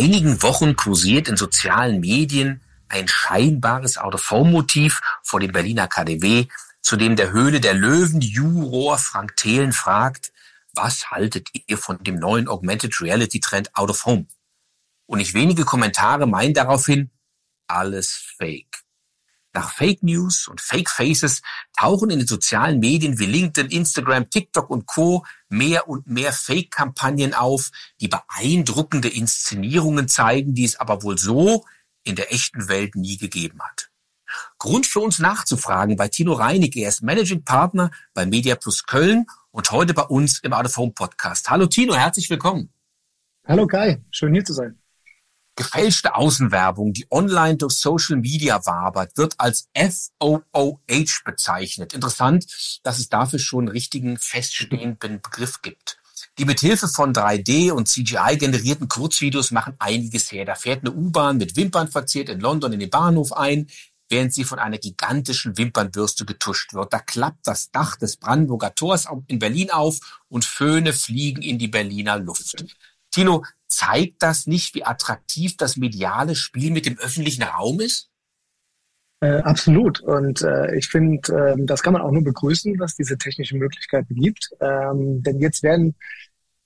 einigen Wochen kursiert in sozialen Medien ein scheinbares Out-of-Home-Motiv vor dem Berliner KDW, zu dem der Höhle der Löwen Juror Frank Thelen fragt, was haltet ihr von dem neuen Augmented Reality Trend Out of Home? Und nicht wenige Kommentare meinen daraufhin, alles Fake. Nach Fake News und Fake Faces tauchen in den sozialen Medien wie LinkedIn, Instagram, TikTok und Co. mehr und mehr Fake-Kampagnen auf, die beeindruckende Inszenierungen zeigen, die es aber wohl so in der echten Welt nie gegeben hat. Grund für uns nachzufragen bei Tino Reinig. Er ist Managing Partner bei Media Plus Köln und heute bei uns im Out Podcast. Hallo Tino, herzlich willkommen. Hallo Kai, schön hier zu sein. Gefälschte Außenwerbung, die online durch Social Media wabert, wird als FOOH bezeichnet. Interessant, dass es dafür schon einen richtigen feststehenden Begriff gibt. Die mithilfe von 3D und CGI generierten Kurzvideos machen einiges her. Da fährt eine U-Bahn mit Wimpern verziert in London in den Bahnhof ein, während sie von einer gigantischen Wimpernbürste getuscht wird. Da klappt das Dach des Brandenburger Tors in Berlin auf und Föhne fliegen in die Berliner Luft. Tino, zeigt das nicht, wie attraktiv das mediale Spiel mit dem öffentlichen Raum ist? Äh, absolut. Und äh, ich finde, äh, das kann man auch nur begrüßen, dass diese technischen Möglichkeiten gibt. Ähm, denn jetzt werden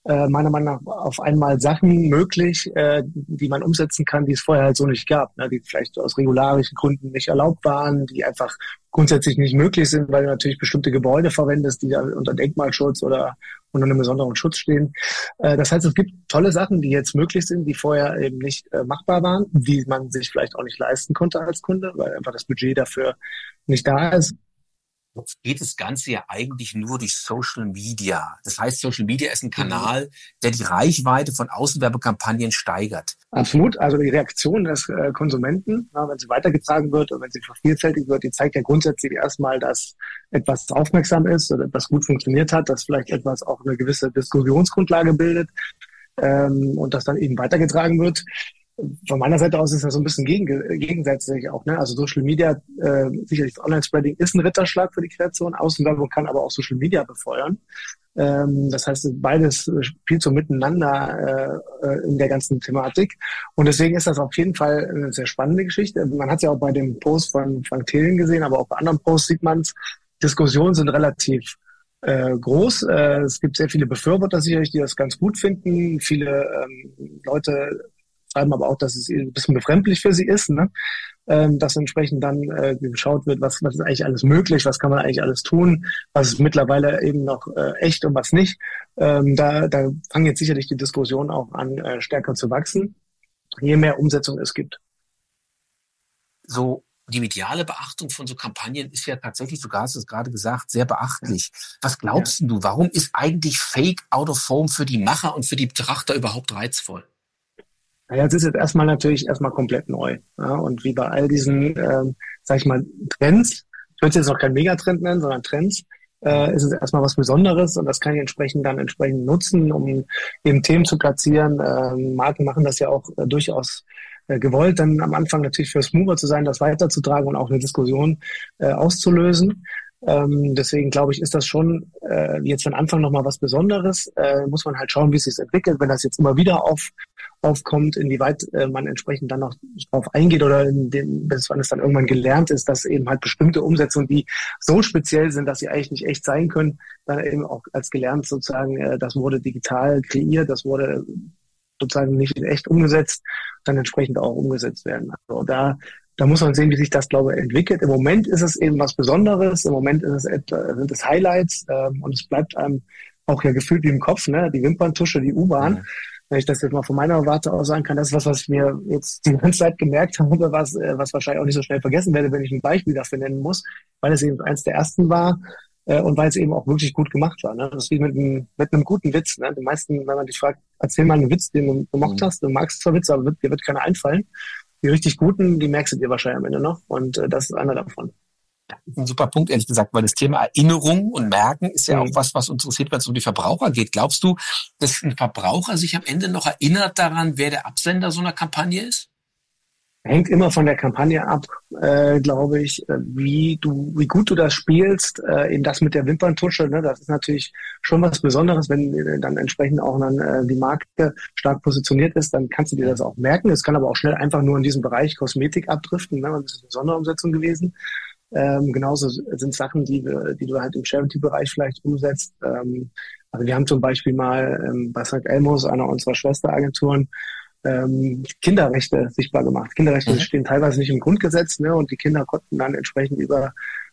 äh, meiner Meinung nach auf einmal Sachen möglich, äh, die man umsetzen kann, die es vorher halt so nicht gab, ne? die vielleicht aus regularischen Gründen nicht erlaubt waren, die einfach grundsätzlich nicht möglich sind, weil du natürlich bestimmte Gebäude verwendest, die unter Denkmalschutz oder unter einem besonderen Schutz stehen. Äh, das heißt, es gibt tolle Sachen, die jetzt möglich sind, die vorher eben nicht äh, machbar waren, die man sich vielleicht auch nicht leisten konnte als Kunde, weil einfach das Budget dafür nicht da ist. Jetzt geht das Ganze ja eigentlich nur durch Social Media. Das heißt, Social Media ist ein mhm. Kanal, der die Reichweite von Außenwerbekampagnen steigert. Absolut. Also die Reaktion des äh, Konsumenten, wenn sie weitergetragen wird und wenn sie vervielfältigt wird, die zeigt ja grundsätzlich erstmal, dass etwas aufmerksam ist oder etwas gut funktioniert hat, dass vielleicht etwas auch eine gewisse Diskussionsgrundlage bildet ähm, und das dann eben weitergetragen wird von meiner Seite aus ist das so ein bisschen gegen, gegensätzlich auch. Ne? Also Social Media, äh, sicherlich Online-Spreading ist ein Ritterschlag für die Kreation. Außenwerbung kann aber auch Social Media befeuern. Ähm, das heißt, beides spielt so miteinander äh, äh, in der ganzen Thematik. Und deswegen ist das auf jeden Fall eine sehr spannende Geschichte. Man hat es ja auch bei dem Post von Frank Thelen gesehen, aber auch bei anderen Posts sieht man es. Diskussionen sind relativ äh, groß. Äh, es gibt sehr viele Befürworter sicherlich, die das ganz gut finden. Viele ähm, Leute schreiben aber auch, dass es ein bisschen befremdlich für sie ist, ne? ähm, dass entsprechend dann äh, geschaut wird, was, was ist eigentlich alles möglich, was kann man eigentlich alles tun, was ist mittlerweile eben noch äh, echt und was nicht. Ähm, da, da fangen jetzt sicherlich die Diskussionen auch an, äh, stärker zu wachsen, je mehr Umsetzung es gibt. So die mediale Beachtung von so Kampagnen ist ja tatsächlich, sogar hast du es gerade gesagt, sehr beachtlich. Was glaubst ja. du, warum ist eigentlich Fake out of home für die Macher und für die Betrachter überhaupt reizvoll? Naja, es ist jetzt erstmal natürlich erstmal komplett neu. Ja? Und wie bei all diesen, ähm, sag ich mal, Trends, ich würde es jetzt noch kein Megatrend nennen, sondern Trends, äh, ist es erstmal was Besonderes und das kann ich entsprechend dann entsprechend nutzen, um eben Themen zu platzieren. Ähm, Marken machen das ja auch äh, durchaus äh, gewollt, dann am Anfang natürlich fürs Mover zu sein, das weiterzutragen und auch eine Diskussion äh, auszulösen. Ähm, deswegen glaube ich, ist das schon äh, jetzt von Anfang nochmal was Besonderes. Äh, muss man halt schauen, wie es sich entwickelt. Wenn das jetzt immer wieder auf, aufkommt, inwieweit äh, man entsprechend dann noch drauf eingeht oder in dem, bis wann es dann irgendwann gelernt ist, dass eben halt bestimmte Umsetzungen, die so speziell sind, dass sie eigentlich nicht echt sein können, dann eben auch als gelernt sozusagen, äh, das wurde digital kreiert, das wurde sozusagen nicht in echt umgesetzt, dann entsprechend auch umgesetzt werden. Also da da muss man sehen, wie sich das, glaube ich, entwickelt. Im Moment ist es eben was Besonderes. Im Moment ist es etwa, sind es Highlights ähm, und es bleibt einem auch ja gefühlt wie im Kopf, ne? Die Wimperntusche, die U-Bahn. Mhm. Wenn ich das jetzt mal von meiner Warte aus sagen kann, das ist was, was ich mir jetzt die ganze Zeit gemerkt habe, was, äh, was wahrscheinlich auch nicht so schnell vergessen werde, wenn ich ein Beispiel dafür nennen muss, weil es eben eins der ersten war äh, und weil es eben auch wirklich gut gemacht war. Ne? Das ist wie mit einem, mit einem guten Witz. Ne? Die meisten, wenn man dich fragt, erzähl mal einen Witz, den du gemocht mhm. hast, du magst zwar Witze, aber wird, dir wird keiner einfallen. Die richtig guten, die merkst du dir wahrscheinlich am Ende noch. Und äh, das ist einer davon. Das ist ein super Punkt, ehrlich gesagt, weil das Thema Erinnerung und Merken ist ja mhm. auch was, was uns interessiert, wenn es um die Verbraucher geht. Glaubst du, dass ein Verbraucher sich am Ende noch erinnert daran, wer der Absender so einer Kampagne ist? hängt immer von der Kampagne ab, äh, glaube ich, äh, wie du, wie gut du das spielst. Äh, eben das mit der Wimperntusche, ne, das ist natürlich schon was Besonderes, wenn äh, dann entsprechend auch dann äh, die Marke stark positioniert ist, dann kannst du dir das auch merken. Es kann aber auch schnell einfach nur in diesem Bereich Kosmetik abdriften. Ne, und das ist eine Sonderumsetzung gewesen. Ähm, genauso sind Sachen, die, die du halt im Charity-Bereich vielleicht umsetzt. Ähm, also wir haben zum Beispiel mal ähm, bei St. Elmos, einer unserer Schwesteragenturen, ähm, Kinderrechte sichtbar gemacht. Kinderrechte mhm. stehen teilweise nicht im Grundgesetz, ne? Und die Kinder konnten dann entsprechend über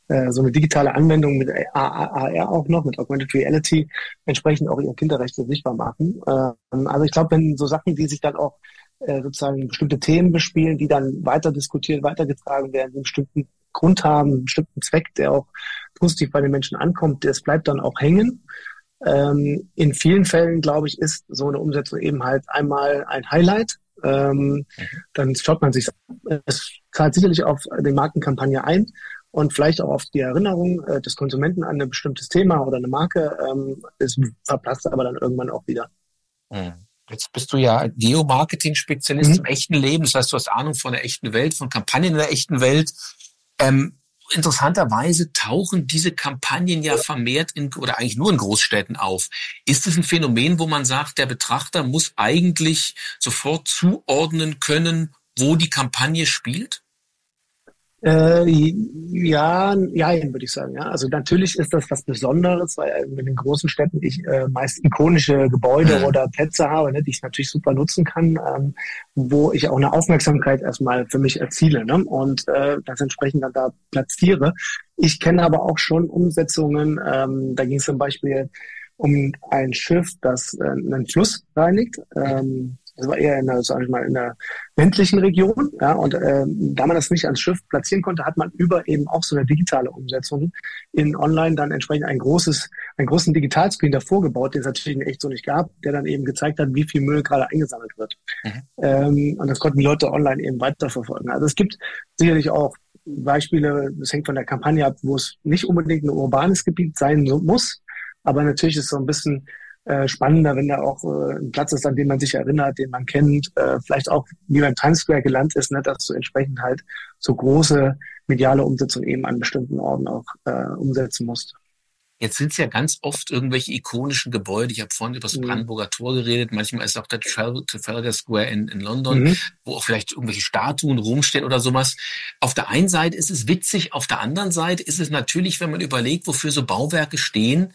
äh, so eine digitale Anwendung mit AR auch noch, mit Augmented Reality, entsprechend auch ihre Kinderrechte sichtbar machen. Ähm, also ich glaube, wenn so Sachen, die sich dann auch äh, sozusagen bestimmte Themen bespielen, die dann weiter diskutiert, weitergetragen werden, einen bestimmten Grund haben, einen bestimmten Zweck, der auch positiv bei den Menschen ankommt, das bleibt dann auch hängen. Ähm, in vielen Fällen, glaube ich, ist so eine Umsetzung eben halt einmal ein Highlight. Ähm. Dann schaut man sich, es zahlt sicherlich auf die Markenkampagne ein und vielleicht auch auf die Erinnerung äh, des Konsumenten an ein bestimmtes Thema oder eine Marke. Ähm, es verpasst aber dann irgendwann auch wieder. Mhm. Jetzt bist du ja Geomarketing-Spezialist mhm. im echten Leben. Das heißt, du hast Ahnung von der echten Welt, von Kampagnen in der echten Welt. Ähm, interessanterweise tauchen diese Kampagnen ja vermehrt in, oder eigentlich nur in Großstädten auf. Ist es ein Phänomen, wo man sagt, der Betrachter muss eigentlich sofort zuordnen können, wo die Kampagne spielt? Äh, ja, ja, würde ich sagen. Ja. Also natürlich ist das was Besonderes, weil in den großen Städten ich äh, meist ikonische Gebäude mhm. oder Plätze habe, ne, die ich natürlich super nutzen kann, ähm, wo ich auch eine Aufmerksamkeit erstmal für mich erziele ne, und äh, das entsprechend dann da platziere. Ich kenne aber auch schon Umsetzungen, ähm, da ging es zum Beispiel um ein Schiff, das äh, einen Fluss reinigt. Ähm, das war eher in der, sag ich mal, in der ländlichen Region. Ja, und äh, da man das nicht ans Schiff platzieren konnte, hat man über eben auch so eine digitale Umsetzung in online dann entsprechend ein großes, einen großen Digitalscreen davor gebaut, den es natürlich echt so nicht gab, der dann eben gezeigt hat, wie viel Müll gerade eingesammelt wird. Mhm. Ähm, und das konnten die Leute online eben weiterverfolgen. Also es gibt sicherlich auch Beispiele, das hängt von der Kampagne ab, wo es nicht unbedingt ein urbanes Gebiet sein muss, aber natürlich ist es so ein bisschen äh, spannender, wenn da auch äh, ein Platz ist, an den man sich erinnert, den man kennt, äh, vielleicht auch wie beim Times Square gelernt ist, ne, dass du entsprechend halt so große mediale Umsetzung eben an bestimmten Orten auch äh, umsetzen musst. Jetzt sind es ja ganz oft irgendwelche ikonischen Gebäude. Ich habe vorhin über das mhm. Brandenburger Tor geredet. Manchmal ist auch der Trafalgar Square in, in London, mhm. wo auch vielleicht irgendwelche Statuen rumstehen oder sowas. Auf der einen Seite ist es witzig, auf der anderen Seite ist es natürlich, wenn man überlegt, wofür so Bauwerke stehen,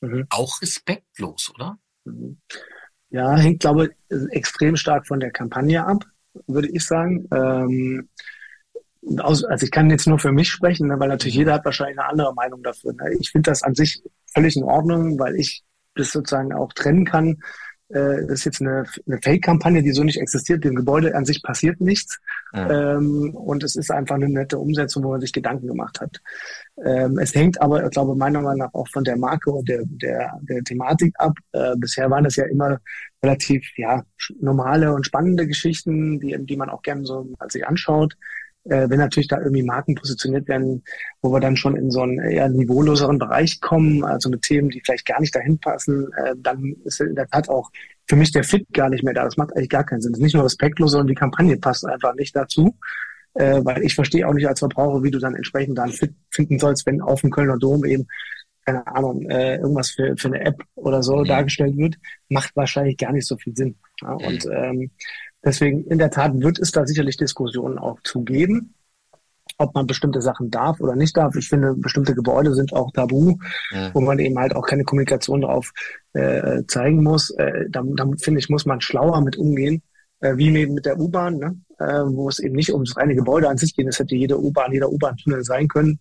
mhm. auch respektlos, oder? Mhm. Ja, hängt, glaube ich, extrem stark von der Kampagne ab, würde ich sagen. Ähm, also ich kann jetzt nur für mich sprechen, ne, weil natürlich jeder hat wahrscheinlich eine andere Meinung dafür. Ne. Ich finde das an sich völlig in Ordnung, weil ich das sozusagen auch trennen kann äh, das ist jetzt eine, eine Fake-Kampagne, die so nicht existiert. Dem Gebäude an sich passiert nichts. Ja. Ähm, und es ist einfach eine nette Umsetzung, wo man sich Gedanken gemacht hat. Ähm, es hängt aber, ich glaube, meiner Meinung nach auch von der Marke und der, der, der Thematik ab. Äh, bisher waren das ja immer relativ ja, normale und spannende Geschichten, die, die man auch gerne so sich anschaut äh, wenn natürlich da irgendwie Marken positioniert werden, wo wir dann schon in so einen eher niveauloseren Bereich kommen, also mit Themen, die vielleicht gar nicht dahin passen, äh, dann ist in der Tat auch für mich der Fit gar nicht mehr da. Das macht eigentlich gar keinen Sinn. Das ist nicht nur respektlos, sondern die Kampagne passt einfach nicht dazu. Äh, weil ich verstehe auch nicht als Verbraucher, wie du dann entsprechend dann fit finden sollst, wenn auf dem Kölner Dom eben keine Ahnung, äh, irgendwas für, für eine App oder so mhm. dargestellt wird, macht wahrscheinlich gar nicht so viel Sinn. Ja? Und ähm, Deswegen, in der Tat wird es da sicherlich Diskussionen auch zu geben, ob man bestimmte Sachen darf oder nicht darf. Ich finde, bestimmte Gebäude sind auch tabu, ja. wo man eben halt auch keine Kommunikation darauf äh, zeigen muss. Äh, da, da finde ich, muss man schlauer mit umgehen, äh, wie eben mit der U-Bahn, ne? äh, wo es eben nicht ums reine Gebäude an sich geht. Es hätte jede U-Bahn, jeder U-Bahn-Tunnel sein können.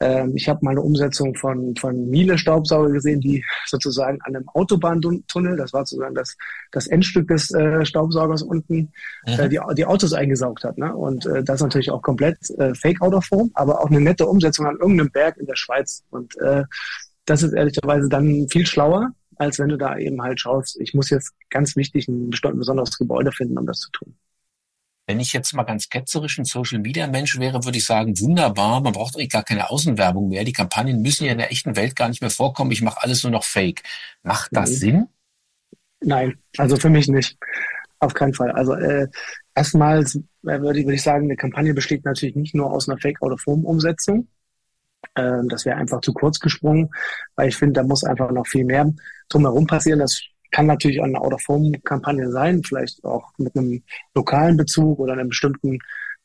Ähm, ich habe mal eine Umsetzung von, von Miele Staubsauger gesehen, die sozusagen an einem Autobahntunnel, das war sozusagen das, das Endstück des äh, Staubsaugers unten, äh, die, die Autos eingesaugt hat. Ne? Und äh, das ist natürlich auch komplett äh, Fake-Out-of-Form, aber auch eine nette Umsetzung an irgendeinem Berg in der Schweiz. Und äh, das ist ehrlicherweise dann viel schlauer, als wenn du da eben halt schaust, ich muss jetzt ganz wichtig ein besonderes Gebäude finden, um das zu tun. Wenn ich jetzt mal ganz ketzerisch ein Social Media Mensch wäre, würde ich sagen, wunderbar, man braucht eigentlich gar keine Außenwerbung mehr. Die Kampagnen müssen ja in der echten Welt gar nicht mehr vorkommen. Ich mache alles nur noch fake. Macht das mhm. Sinn? Nein, also für mich nicht. Auf keinen Fall. Also äh, erstmals würde ich, würde ich sagen, eine Kampagne besteht natürlich nicht nur aus einer Fake-Out-of-Home-Umsetzung. Ähm, das wäre einfach zu kurz gesprungen, weil ich finde, da muss einfach noch viel mehr drumherum passieren. Das kann natürlich eine Out-of-Home-Kampagne sein, vielleicht auch mit einem lokalen Bezug oder einem bestimmten,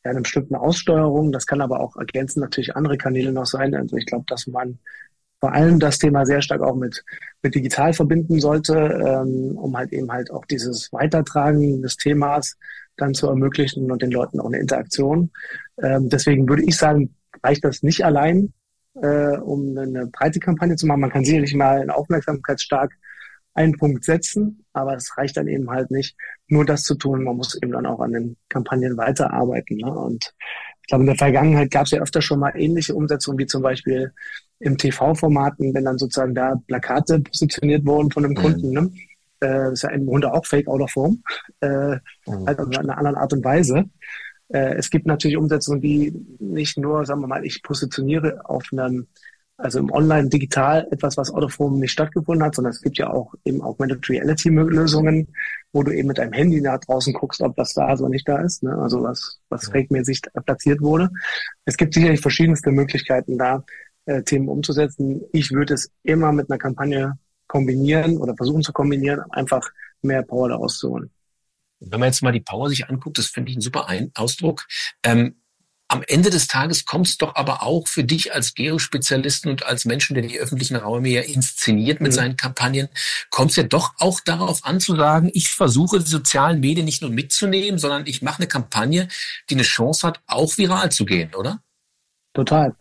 ja, einer bestimmten Aussteuerung. Das kann aber auch ergänzend natürlich andere Kanäle noch sein. Also ich glaube, dass man vor allem das Thema sehr stark auch mit, mit digital verbinden sollte, ähm, um halt eben halt auch dieses Weitertragen des Themas dann zu ermöglichen und den Leuten auch eine Interaktion. Ähm, deswegen würde ich sagen, reicht das nicht allein, äh, um eine breite Kampagne zu machen. Man kann sicherlich mal einen aufmerksamkeitsstark einen Punkt setzen, aber es reicht dann eben halt nicht, nur das zu tun. Man muss eben dann auch an den Kampagnen weiterarbeiten. Ne? Und ich glaube, in der Vergangenheit gab es ja öfter schon mal ähnliche Umsetzungen, wie zum Beispiel im TV-Formaten, wenn dann sozusagen da Plakate positioniert wurden von einem mhm. Kunden. Ne? Äh, das ist ja im Grunde auch Fake out of Form, äh, mhm. halt in einer anderen Art und Weise. Äh, es gibt natürlich Umsetzungen, die nicht nur, sagen wir mal, ich positioniere auf einem, also im Online digital etwas, was out of Form nicht stattgefunden hat, sondern es gibt ja auch eben Augmented Reality Lösungen, wo du eben mit deinem Handy nach draußen guckst, ob das da ist oder nicht da ist, ne? also was, was ja. fake-mäßig platziert wurde. Es gibt sicherlich verschiedenste Möglichkeiten da, äh, Themen umzusetzen. Ich würde es immer mit einer Kampagne kombinieren oder versuchen zu kombinieren, einfach mehr Power daraus zu holen. Wenn man jetzt mal die Power sich anguckt, das finde ich ein super Ein Ausdruck. Ähm, am Ende des Tages kommt es doch aber auch für dich als Geospezialisten und als Menschen, der die öffentlichen Räume ja inszeniert mit mhm. seinen Kampagnen, kommt es ja doch auch darauf an zu sagen, ich versuche die sozialen Medien nicht nur mitzunehmen, sondern ich mache eine Kampagne, die eine Chance hat, auch viral zu gehen, oder? Total.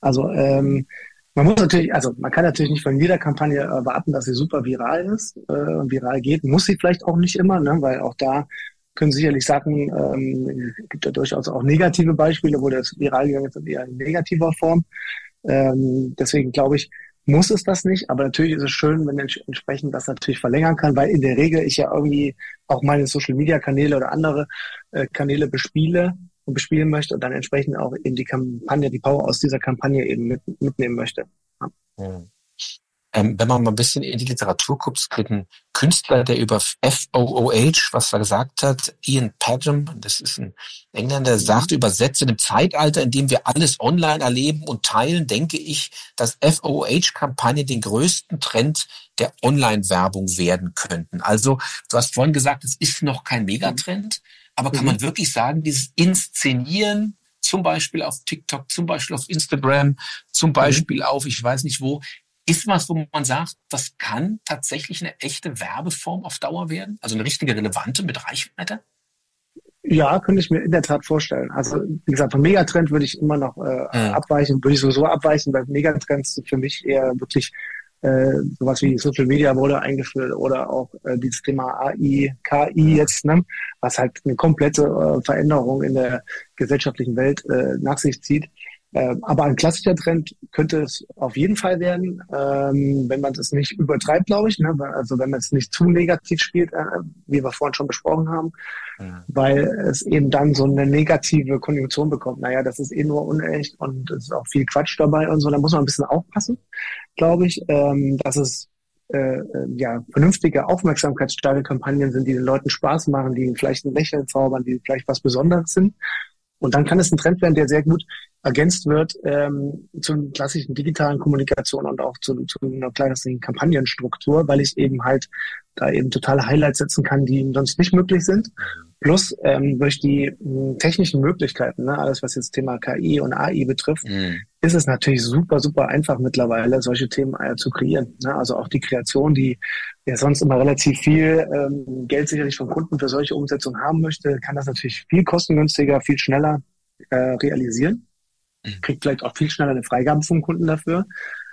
Also ähm, man muss natürlich, also man kann natürlich nicht von jeder Kampagne erwarten, dass sie super viral ist äh, und viral geht. Muss sie vielleicht auch nicht immer, ne? weil auch da können sicherlich Sachen, ähm, gibt ja durchaus auch negative Beispiele, wo das viral gegangen ist, eher in negativer Form. Ähm, deswegen glaube ich, muss es das nicht, aber natürlich ist es schön, wenn ents entsprechend das natürlich verlängern kann, weil in der Regel ich ja irgendwie auch meine Social Media Kanäle oder andere äh, Kanäle bespiele und bespielen möchte und dann entsprechend auch eben die Kampagne, die Power aus dieser Kampagne eben mit, mitnehmen möchte. Ja. Mhm. Ähm, wenn man mal ein bisschen in die Literatur guckt, gibt einen Künstler, der über FOOH, was er gesagt hat, Ian Padgham, das ist ein Engländer, der sagte, übersetzt in einem Zeitalter, in dem wir alles online erleben und teilen, denke ich, dass FOH-Kampagnen den größten Trend der Online-Werbung werden könnten. Also, du hast vorhin gesagt, es ist noch kein Megatrend, aber kann mhm. man wirklich sagen, dieses Inszenieren, zum Beispiel auf TikTok, zum Beispiel auf Instagram, zum mhm. Beispiel mhm. auf, ich weiß nicht wo, ist was, wo man sagt, das kann tatsächlich eine echte Werbeform auf Dauer werden? Also eine richtige relevante mit Reichweite? Ja, könnte ich mir in der Tat vorstellen. Also wie gesagt, vom Megatrend würde ich immer noch äh, mhm. abweichen, würde ich sowieso abweichen, weil Megatrends für mich eher wirklich äh, sowas wie Social Media wurde eingeführt oder auch äh, dieses Thema AI, KI jetzt, ne, was halt eine komplette äh, Veränderung in der gesellschaftlichen Welt äh, nach sich zieht. Äh, aber ein klassischer Trend könnte es auf jeden Fall werden, ähm, wenn man es nicht übertreibt, glaube ich. Ne? Also wenn man es nicht zu negativ spielt, äh, wie wir vorhin schon besprochen haben, ja. weil es eben dann so eine negative Konjunktion bekommt. Naja, das ist eh nur unecht und es ist auch viel Quatsch dabei und so. Da muss man ein bisschen aufpassen, glaube ich, ähm, dass es äh, äh, ja, vernünftige, aufmerksamkeitsstarke Kampagnen sind, die den Leuten Spaß machen, die vielleicht ein Lächeln zaubern, die vielleicht was Besonderes sind. Und dann kann es ein Trend werden, der sehr gut ergänzt wird ähm, zur klassischen digitalen Kommunikation und auch zu, zu einer klassischen Kampagnenstruktur, weil ich eben halt da eben totale Highlights setzen kann, die sonst nicht möglich sind. Plus ähm, durch die mh, technischen Möglichkeiten, ne, alles was jetzt Thema KI und AI betrifft, mhm. ist es natürlich super, super einfach mittlerweile, solche Themen äh, zu kreieren. Ne? Also auch die Kreation, die ja sonst immer relativ viel ähm, Geld sicherlich von Kunden für solche Umsetzungen haben möchte, kann das natürlich viel kostengünstiger, viel schneller äh, realisieren. Mhm. Kriegt vielleicht auch viel schneller eine Freigabe vom Kunden dafür.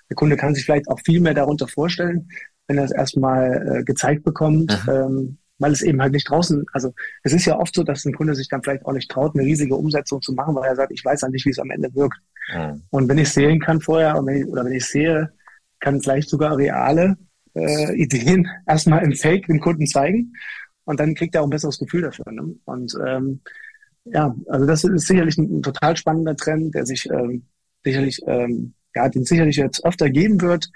Der Kunde kann sich vielleicht auch viel mehr darunter vorstellen, wenn er es erstmal äh, gezeigt bekommt, ähm, weil es eben halt nicht draußen, also es ist ja oft so, dass ein Kunde sich dann vielleicht auch nicht traut, eine riesige Umsetzung zu machen, weil er sagt, ich weiß ja nicht, wie es am Ende wirkt. Mhm. Und wenn ich sehen kann vorher wenn ich, oder wenn ich sehe, kann vielleicht sogar reale äh, Ideen erstmal im Fake dem Kunden zeigen und dann kriegt er auch ein besseres Gefühl dafür. Ne? Und ähm, ja, also das ist sicherlich ein, ein total spannender Trend, der sich ähm, sicherlich, ähm, ja, den sicherlich jetzt öfter geben wird,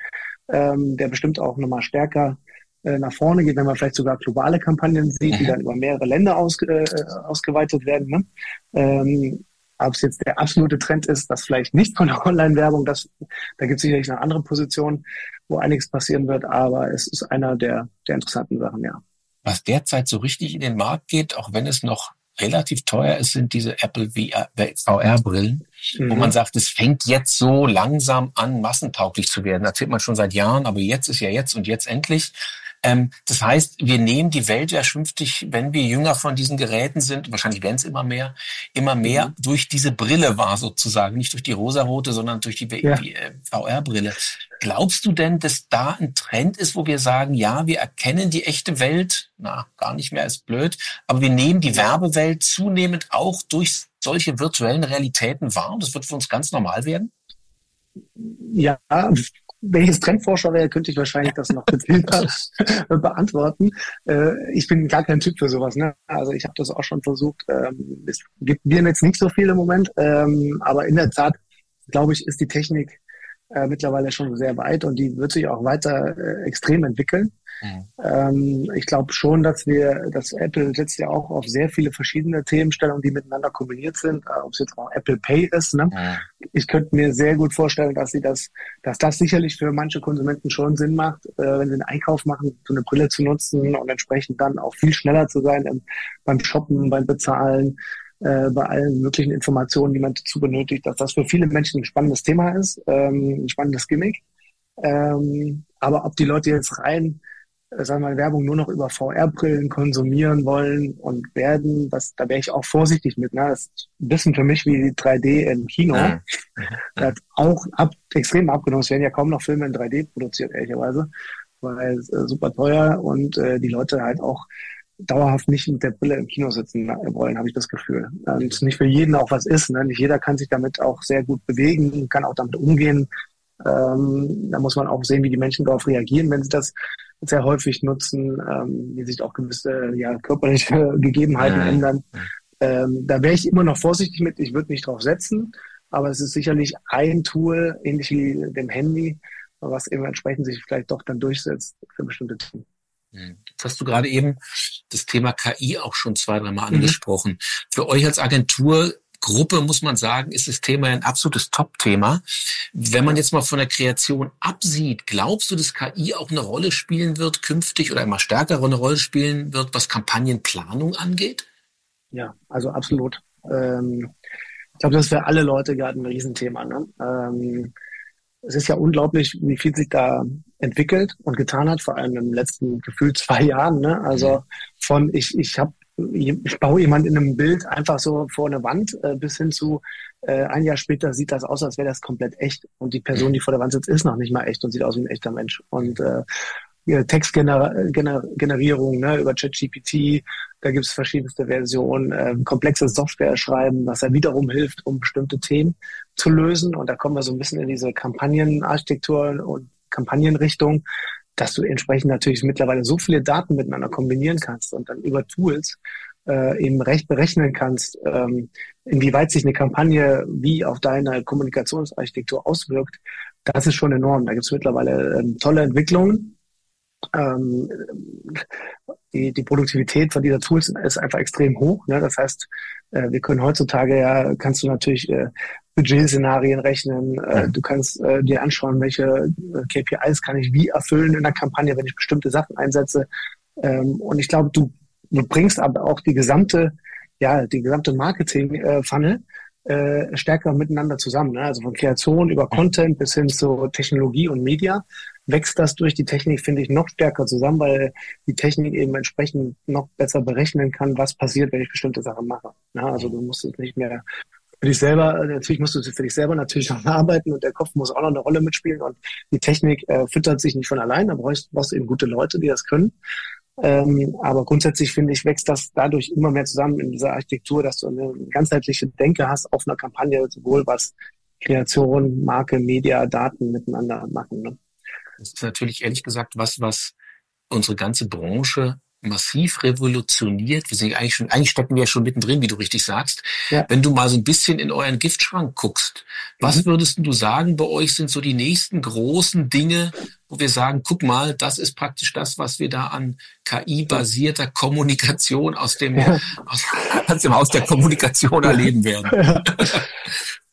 ähm, der bestimmt auch nochmal stärker nach vorne geht, wenn man vielleicht sogar globale Kampagnen sieht, die mhm. dann über mehrere Länder aus, äh, ausgeweitet werden. Ne? Ähm, ob es jetzt der absolute Trend ist, das vielleicht nicht von der Online-Werbung, das, da gibt es sicherlich noch andere Positionen, wo einiges passieren wird, aber es ist einer der, der interessanten Sachen, ja. Was derzeit so richtig in den Markt geht, auch wenn es noch relativ teuer ist, sind diese Apple VR-Brillen, mhm. wo man sagt, es fängt jetzt so langsam an, massentauglich zu werden. Das erzählt man schon seit Jahren, aber jetzt ist ja jetzt und jetzt endlich. Ähm, das heißt, wir nehmen die Welt ja schünftig, wenn wir jünger von diesen Geräten sind, wahrscheinlich werden es immer mehr, immer mehr mhm. durch diese Brille wahr sozusagen, nicht durch die rosarote, sondern durch die ja. Äh, VR-Brille. Glaubst du denn, dass da ein Trend ist, wo wir sagen, ja, wir erkennen die echte Welt, na, gar nicht mehr ist blöd, aber wir nehmen die Werbewelt zunehmend auch durch solche virtuellen Realitäten wahr und das wird für uns ganz normal werden? Ja, wenn ich jetzt Trendforscher wäre, könnte ich wahrscheinlich das noch gezielter beantworten. Äh, ich bin gar kein Typ für sowas. Ne? Also ich habe das auch schon versucht. Ähm, es gibt mir jetzt nicht so viel im Moment, ähm, aber in der Tat, glaube ich, ist die Technik äh, mittlerweile schon sehr weit und die wird sich auch weiter äh, extrem entwickeln. Mhm. Ähm, ich glaube schon, dass wir, dass Apple setzt ja auch auf sehr viele verschiedene Themenstellungen, die miteinander kombiniert sind, äh, ob es jetzt auch Apple Pay ist. Ne? Mhm. Ich könnte mir sehr gut vorstellen, dass sie das, dass das sicherlich für manche Konsumenten schon Sinn macht, äh, wenn sie einen Einkauf machen, so eine Brille zu nutzen und entsprechend dann auch viel schneller zu sein im, beim Shoppen, beim Bezahlen äh, bei allen möglichen Informationen, die man dazu benötigt, dass das für viele Menschen ein spannendes Thema ist, ähm, ein spannendes Gimmick. Ähm, aber ob die Leute jetzt rein äh, sagen wir mal, Werbung nur noch über VR-Brillen konsumieren wollen und werden, das, da wäre ich auch vorsichtig mit. Ne? Das ist ein bisschen für mich wie 3D im Kino. Ja. Das hat auch ab, extrem abgenommen. Es werden ja kaum noch Filme in 3D produziert, ehrlicherweise, weil es äh, super teuer und äh, die Leute halt auch dauerhaft nicht mit der Brille im Kino sitzen wollen, habe ich das Gefühl. Und nicht für jeden auch was ist. Ne? Nicht jeder kann sich damit auch sehr gut bewegen, kann auch damit umgehen. Ähm, da muss man auch sehen, wie die Menschen darauf reagieren, wenn sie das sehr häufig nutzen, ähm, wie sich auch gewisse ja, körperliche Gegebenheiten ja. ändern. Ähm, da wäre ich immer noch vorsichtig mit, ich würde nicht drauf setzen, aber es ist sicherlich ein Tool, ähnlich wie dem Handy, was eben entsprechend sich vielleicht doch dann durchsetzt für bestimmte Themen. Jetzt hast du gerade eben das Thema KI auch schon zwei, dreimal mhm. angesprochen. Für euch als Agentur Gruppe, muss man sagen, ist das Thema ein absolutes Top-Thema. Wenn man jetzt mal von der Kreation absieht, glaubst du, dass KI auch eine Rolle spielen wird künftig oder immer stärker eine Rolle spielen wird, was Kampagnenplanung angeht? Ja, also absolut. Ähm, ich glaube, das ist für alle Leute gerade ein Riesenthema. Ne? Ähm, es ist ja unglaublich, wie viel sich da entwickelt und getan hat, vor allem im letzten Gefühl zwei Jahren. Ne? Also mhm. von ich, ich habe ich baue jemand in einem Bild einfach so vor eine Wand äh, bis hin zu äh, ein Jahr später sieht das aus, als wäre das komplett echt und die Person, die vor der Wand sitzt, ist noch nicht mal echt und sieht aus wie ein echter Mensch und äh, Textgenerierung ne, über ChatGPT, da gibt es verschiedenste Versionen, äh, komplexe Software schreiben, was ja wiederum hilft, um bestimmte Themen zu lösen. Und da kommen wir so ein bisschen in diese Kampagnenarchitektur und Kampagnenrichtung, dass du entsprechend natürlich mittlerweile so viele Daten miteinander kombinieren kannst und dann über Tools äh, eben recht berechnen kannst, ähm, inwieweit sich eine Kampagne wie auf deine Kommunikationsarchitektur auswirkt, das ist schon enorm. Da gibt es mittlerweile ähm, tolle Entwicklungen. Ähm, die, die Produktivität von dieser Tools ist einfach extrem hoch. Ne? Das heißt, äh, wir können heutzutage ja, kannst du natürlich äh, Budgetszenarien rechnen. Äh, du kannst äh, dir anschauen, welche äh, KPIs kann ich wie erfüllen in der Kampagne, wenn ich bestimmte Sachen einsetze. Ähm, und ich glaube, du, du bringst aber auch die gesamte, ja, die gesamte Marketing-Funnel äh, stärker miteinander zusammen. Ne? Also von Kreation über Content bis hin zu Technologie und Media wächst das durch die Technik, finde ich, noch stärker zusammen, weil die Technik eben entsprechend noch besser berechnen kann, was passiert, wenn ich bestimmte Sachen mache. Ne? Also du musst es nicht mehr für dich selber, äh, natürlich musst du für dich selber natürlich noch arbeiten und der Kopf muss auch noch eine Rolle mitspielen und die Technik äh, füttert sich nicht von allein, da brauchst, brauchst du eben gute Leute, die das können. Ähm, aber grundsätzlich finde ich, wächst das dadurch immer mehr zusammen in dieser Architektur, dass du eine ganzheitliche Denke hast auf einer Kampagne, sowohl was Kreation, Marke, Media, Daten miteinander machen. Ne? Das ist natürlich ehrlich gesagt was, was unsere ganze Branche massiv revolutioniert. Wir sind eigentlich schon, eigentlich stecken wir ja schon mittendrin, wie du richtig sagst. Ja. Wenn du mal so ein bisschen in euren Giftschrank guckst, was mhm. würdest du sagen, bei euch sind so die nächsten großen Dinge, wo wir sagen, guck mal, das ist praktisch das, was wir da an KI-basierter Kommunikation aus dem, ja. aus, aus dem Haus der Kommunikation erleben werden. Ja.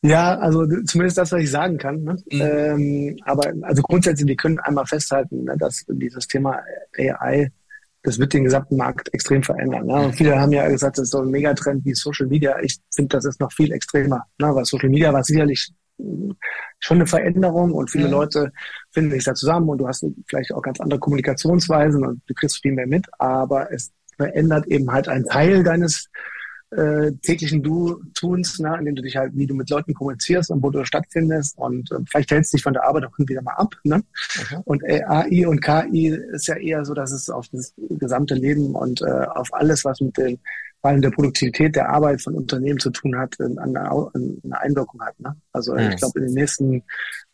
Ja, also zumindest das, was ich sagen kann. Ne? Mhm. Ähm, aber also grundsätzlich, wir können einmal festhalten, ne, dass dieses Thema AI, das wird den gesamten Markt extrem verändern. Ne? Und viele haben ja gesagt, das ist so ein Megatrend wie Social Media. Ich finde, das ist noch viel extremer. Ne? Weil Social Media war sicherlich schon eine Veränderung und viele mhm. Leute finden sich da zusammen und du hast vielleicht auch ganz andere Kommunikationsweisen und du kriegst viel mehr mit, aber es verändert eben halt einen Teil deines äh, täglichen Du-Tuns, ne, in dem du dich halt, wie du mit Leuten kommunizierst und wo du stattfindest und äh, vielleicht hältst du dich von der Arbeit auch wieder mal ab. Ne? Okay. Und AI und KI ist ja eher so, dass es auf das gesamte Leben und äh, auf alles, was mit den vor allem der Produktivität der Arbeit von Unternehmen zu tun hat, eine, eine Einwirkung hat. Ne? Also mhm. ich glaube, in den nächsten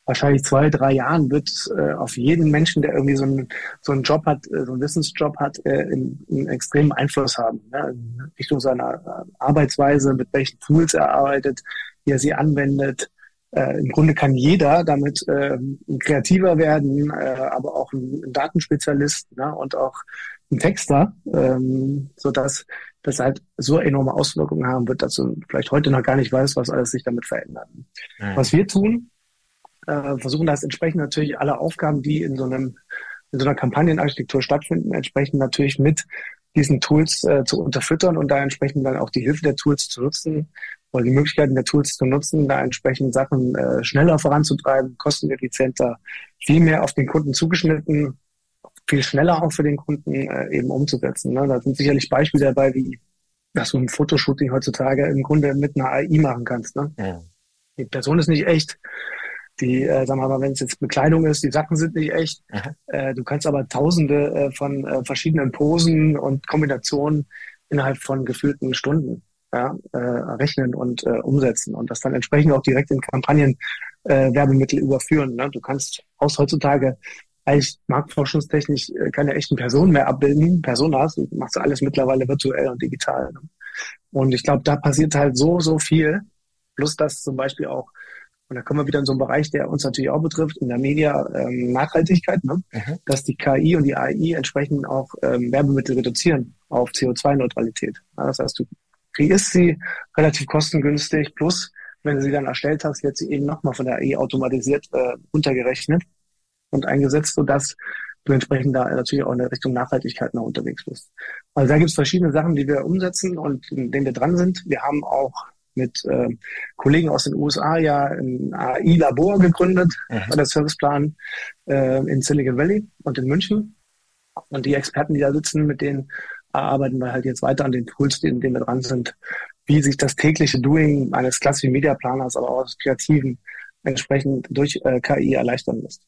wahrscheinlich zwei, drei Jahren wird äh, auf jeden Menschen, der irgendwie so einen, so einen Job hat, äh, so einen Wissensjob hat, äh, einen, einen extremen Einfluss haben. Ne? In Richtung seiner Arbeitsweise, mit welchen Tools er arbeitet, wie er sie anwendet. Äh, Im Grunde kann jeder damit äh, kreativer werden, äh, aber auch ein, ein Datenspezialist ne? und auch ein Texter, ähm, so dass das halt so enorme Auswirkungen haben wird, dass du vielleicht heute noch gar nicht weißt, was alles sich damit verändert. Mhm. Was wir tun, äh, versuchen das entsprechend natürlich alle Aufgaben, die in so einem in so einer Kampagnenarchitektur stattfinden, entsprechend natürlich mit diesen Tools äh, zu unterfüttern und da entsprechend dann auch die Hilfe der Tools zu nutzen oder die Möglichkeiten der Tools zu nutzen, da entsprechend Sachen äh, schneller voranzutreiben, kosteneffizienter, viel mehr auf den Kunden zugeschnitten, viel schneller auch für den Kunden äh, eben umzusetzen. Ne? Da sind sicherlich Beispiele dabei, wie dass du ein Fotoshooting heutzutage im Grunde mit einer AI machen kannst. Ne? Ja. Die Person ist nicht echt, die, äh, sagen wir mal, wenn es jetzt Bekleidung ist, die Sachen sind nicht echt. Äh, du kannst aber tausende äh, von äh, verschiedenen Posen und Kombinationen innerhalb von gefühlten Stunden ja, äh, rechnen und äh, umsetzen und das dann entsprechend auch direkt in Kampagnen äh, Werbemittel überführen. Ne? Du kannst aus heutzutage eigentlich marktforschungstechnisch äh, keine echten Personen mehr abbilden, Personas, du machst alles mittlerweile virtuell und digital. Ne? Und ich glaube, da passiert halt so, so viel. Plus, dass zum Beispiel auch und da kommen wir wieder in so einen Bereich, der uns natürlich auch betrifft, in der Media ähm, Nachhaltigkeit, ne? Mhm. dass die KI und die AI entsprechend auch ähm, Werbemittel reduzieren auf CO2-Neutralität. Ja, das heißt, du kreierst sie relativ kostengünstig, plus wenn du sie dann erstellt hast, wird sie eben nochmal von der AI automatisiert äh, untergerechnet und eingesetzt, sodass du entsprechend da natürlich auch in der Richtung Nachhaltigkeit noch unterwegs bist. Also da gibt es verschiedene Sachen, die wir umsetzen und in denen wir dran sind. Wir haben auch mit äh, Kollegen aus den USA ja ein AI-Labor gegründet mhm. bei der Serviceplan äh, in Silicon Valley und in München. Und die Experten, die da sitzen, mit denen arbeiten wir halt jetzt weiter an den Tools, in denen wir dran sind, wie sich das tägliche Doing eines klassischen Mediaplaners, aber auch des Kreativen entsprechend durch äh, KI erleichtern lässt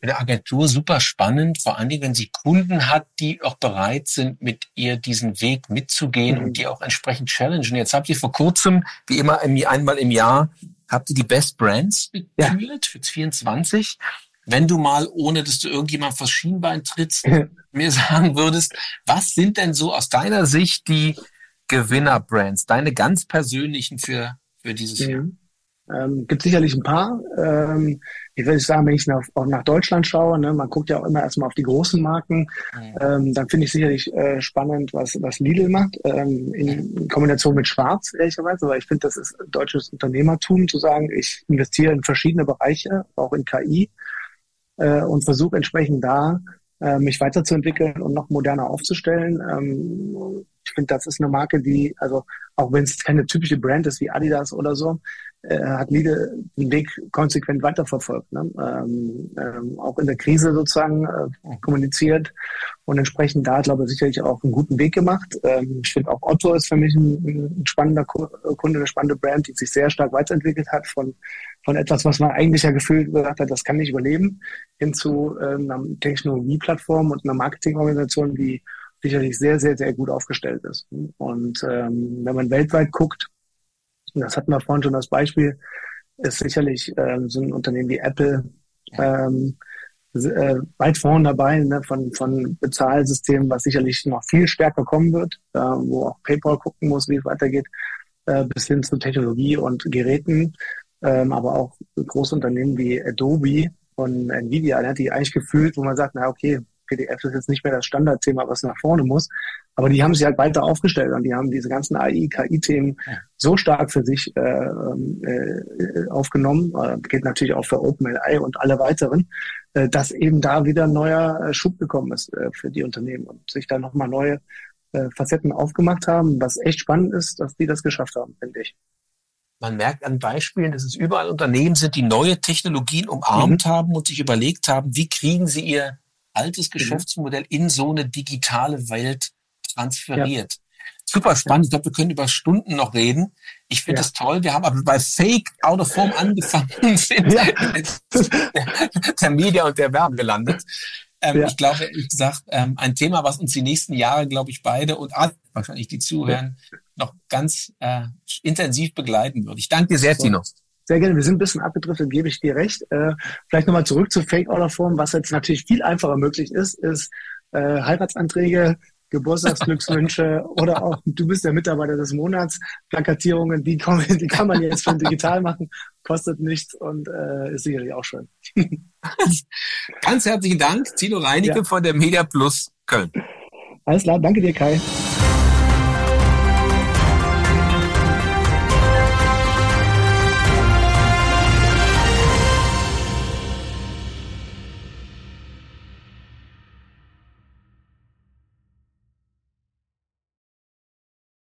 in der Agentur super spannend, vor allen Dingen, wenn sie Kunden hat, die auch bereit sind, mit ihr diesen Weg mitzugehen mhm. und die auch entsprechend challengen. Jetzt habt ihr vor kurzem, wie immer einmal im Jahr, habt ihr die Best Brands gekürt ja. für 24. Wenn du mal, ohne dass du irgendjemand vors Schienbein trittst, mir sagen würdest, was sind denn so aus deiner Sicht die Gewinnerbrands, deine ganz persönlichen für, für dieses mhm. Jahr? Ähm, gibt sicherlich ein paar. Ähm, ich würde sagen, wenn ich nach, auch nach Deutschland schaue, ne, man guckt ja auch immer erstmal auf die großen Marken, ähm, dann finde ich sicherlich äh, spannend, was, was Lidl macht, ähm, in, in Kombination mit Schwarz, ehrlicherweise, weil ich finde, das ist deutsches Unternehmertum, zu sagen, ich investiere in verschiedene Bereiche, auch in KI, äh, und versuche entsprechend da äh, mich weiterzuentwickeln und noch moderner aufzustellen. Ähm, ich finde, das ist eine Marke, die, also auch wenn es keine typische Brand ist wie Adidas oder so, äh, hat Lidl den Weg konsequent weiterverfolgt. Ne? Ähm, ähm, auch in der Krise sozusagen äh, kommuniziert und entsprechend da, glaube ich, sicherlich auch einen guten Weg gemacht. Ähm, ich finde auch Otto ist für mich ein, ein spannender Kunde, eine spannende Brand, die sich sehr stark weiterentwickelt hat von, von etwas, was man eigentlich ja gefühlt gesagt hat, das kann nicht überleben, hin zu äh, einer Technologieplattform und einer Marketingorganisation, die sicherlich sehr, sehr, sehr gut aufgestellt ist. Und ähm, wenn man weltweit guckt, das hatten wir vorhin schon als Beispiel, ist sicherlich ähm, so ein Unternehmen wie Apple, ähm, äh, weit vorne dabei ne, von, von Bezahlsystemen, was sicherlich noch viel stärker kommen wird, äh, wo auch PayPal gucken muss, wie es weitergeht, äh, bis hin zu Technologie und Geräten, ähm, aber auch große Unternehmen wie Adobe und Nvidia, ne, die eigentlich gefühlt, wo man sagt, na okay, PDF ist jetzt nicht mehr das Standardthema, was nach vorne muss. Aber die haben sich halt weiter aufgestellt und die haben diese ganzen AI, KI-Themen so stark für sich äh, äh, aufgenommen, äh, geht natürlich auch für OpenAI und alle weiteren, äh, dass eben da wieder ein neuer äh, Schub gekommen ist äh, für die Unternehmen und sich da nochmal neue äh, Facetten aufgemacht haben, was echt spannend ist, dass die das geschafft haben, finde ich. Man merkt an Beispielen, dass es überall Unternehmen sind, die neue Technologien umarmt mhm. haben und sich überlegt haben, wie kriegen sie ihr altes mhm. Geschäftsmodell in so eine digitale Welt transferiert. Ja. Super spannend. Ich glaube, wir können über Stunden noch reden. Ich finde ja. das toll. Wir haben aber bei Fake Out of Form angefangen und sind ja. der Media und der Werben gelandet. Ähm, ja. Ich glaube, ehrlich gesagt, ähm, ein Thema, was uns die nächsten Jahre, glaube ich, beide und alle, wahrscheinlich die zuhören, noch ganz äh, intensiv begleiten wird. Ich danke dir sehr. Tino. Sehr gerne. Wir sind ein bisschen abgedriftet, gebe ich dir recht. Äh, vielleicht nochmal zurück zu Fake-Order-Form. Was jetzt natürlich viel einfacher möglich ist, ist äh, Heiratsanträge, Geburtstagsglückswünsche oder auch du bist der Mitarbeiter des Monats, Plakatierungen, die, kommen, die kann man jetzt schon digital machen, kostet nichts und äh, ist sicherlich auch schön. Ganz herzlichen Dank, Tino Reinecke ja. von der Media Plus Köln. Alles klar, danke dir Kai.